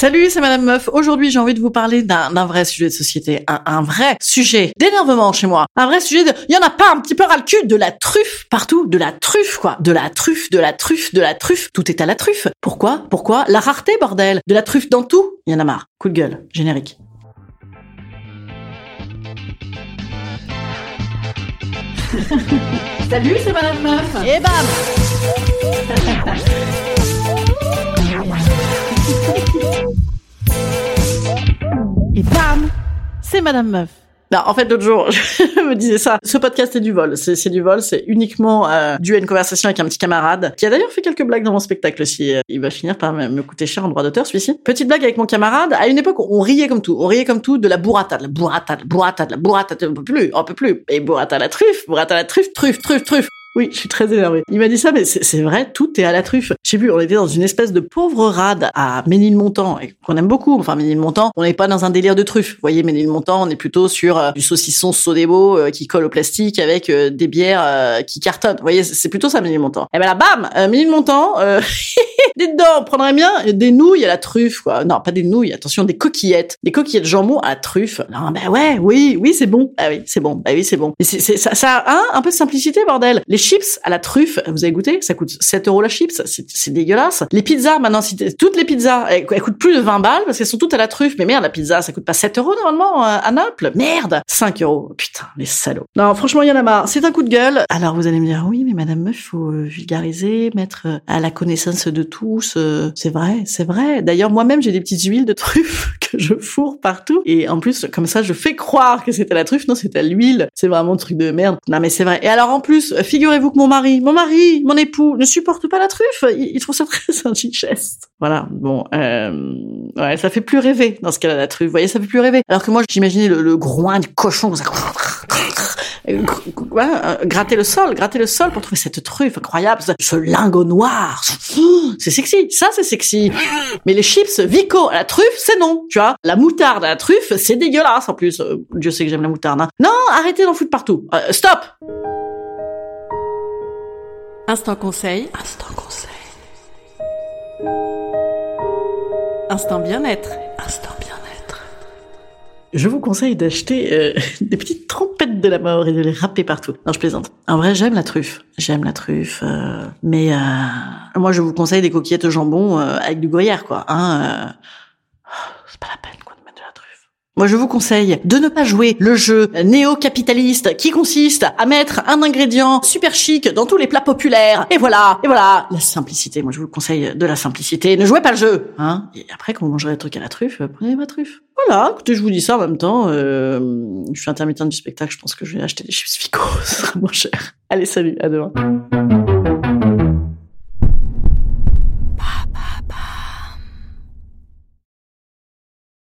Salut, c'est Madame Meuf. Aujourd'hui, j'ai envie de vous parler d'un vrai sujet de société, un, un vrai sujet d'énervement chez moi, un vrai sujet de, il y en a pas un petit peu ras le cul de la truffe partout, de la truffe quoi, de la truffe, de la truffe, de la truffe. Tout est à la truffe. Pourquoi? Pourquoi? La rareté, bordel. De la truffe dans tout? Il y en a marre. Coup de gueule. Générique. Salut, c'est Madame Meuf. Et bam Madame Meuf. Non, en fait, l'autre jour, je me disais ça. Ce podcast est du vol. C'est du vol. C'est uniquement euh, dû à une conversation avec un petit camarade qui a d'ailleurs fait quelques blagues dans mon spectacle aussi. Euh, il va finir par me, me coûter cher en droit d'auteur, celui-ci. Petite blague avec mon camarade. À une époque, on riait comme tout. On riait comme tout de la burrata, de la burrata, de la burrata, de la burrata. On peut plus, on peut plus. Et burrata la truffe, burrata la truffe, truffe, truffe, truffe. Oui, je suis très énervé. Il m'a dit ça, mais c'est vrai, tout est à la truffe. Je sais plus, on était dans une espèce de pauvre rade à Ménilmontant, et qu'on aime beaucoup. Enfin, Ménilmontant, on n'est pas dans un délire de truffe. Vous voyez, Ménilmontant, on est plutôt sur euh, du saucisson Sodebo euh, qui colle au plastique avec euh, des bières qui cartonnent. Vous voyez, c'est plutôt ça, Ménilmontant. Et ben là, bam, Ménilmontant, euh, dedans, on prendrait bien des nouilles à la truffe, quoi. Non, pas des nouilles, attention, des coquillettes. Des coquillettes jambon à la truffe. Non, ben ouais, oui, oui, c'est bon. Ah oui, c'est bon. Bah oui, c'est bon. C'est, ça, un peu de simplicité, bordel. Les chips à la truffe, vous avez goûté? Ça coûte 7 euros la chips. C'est, c'est dégueulasse. Les pizzas, maintenant, si t'es- toutes les pizzas, elles, elles coûtent plus de 20 balles parce qu'elles sont toutes à la truffe. Mais merde, la pizza, ça coûte pas 7 euros normalement euh, à Naples. Merde 5 euros. Putain, les salauds. Non, franchement, il y en a marre. C'est un coup de gueule. Alors, vous allez me dire, oui, mais madame meuf, faut euh, vulgariser, mettre euh, à la connaissance de tous. euh, c'est vrai, c'est vrai. D'ailleurs, moi-même, j'ai des petites huiles de truffe que je fourre partout. Et en plus, comme ça, je fais croire que c'était la truffe. Non, c'était l'huile. C'est vraiment un truc de merde. Non, mais c'est vrai. Et alors, en plus, euh, figurez-vous que mon mari, mon mari, mon époux, ne supporte pas la truffe. Il, il trouve ça très indigeste. Voilà. Bon, euh, ouais, ça fait plus rêver dans ce cas-là, la truffe. Vous voyez, ça fait plus rêver. Alors que moi, j'imaginais le, le groin du cochon ça. Euh, gratter le sol, gratter le sol pour trouver cette truffe incroyable, ce- ce lingot noir. C'est sexy, ça c'est sexy. Mais les chips Vico à la truffe, c'est non, tu vois. La moutarde à la truffe, c'est dégueulasse en plus. Euh, Dieu sait que j'aime la moutarde. hein. Non, arrêtez d'en foutre partout. Euh, stop Instant conseil. Instant conseil. Instant bien-être. Instant bien-être. Je vous conseille d'acheter euh, des petites trompettes de la mort et de les râper partout. Non, je plaisante. En vrai, j'aime la truffe. J'aime la truffe. euh, mais euh, moi, je vous conseille des coquillettes au jambon euh, avec du gruyère, quoi. Hein, euh, c'est pas la peine, quoi, de mettre de la truffe. Moi, je vous conseille de ne pas jouer le jeu néo-capitaliste qui consiste à mettre un ingrédient super chic dans tous les plats populaires. Et voilà, et voilà, la simplicité. Moi, je vous conseille de la simplicité. Ne jouez pas le jeu, hein. Et après, quand vous mangerez des trucs à la truffe, prenez ma truffe. Voilà, écoutez, je vous dis ça en même temps. Euh, je suis intermittent du spectacle, je pense que je vais acheter des chips Fico, ce sera moins cher. Allez, salut, à demain.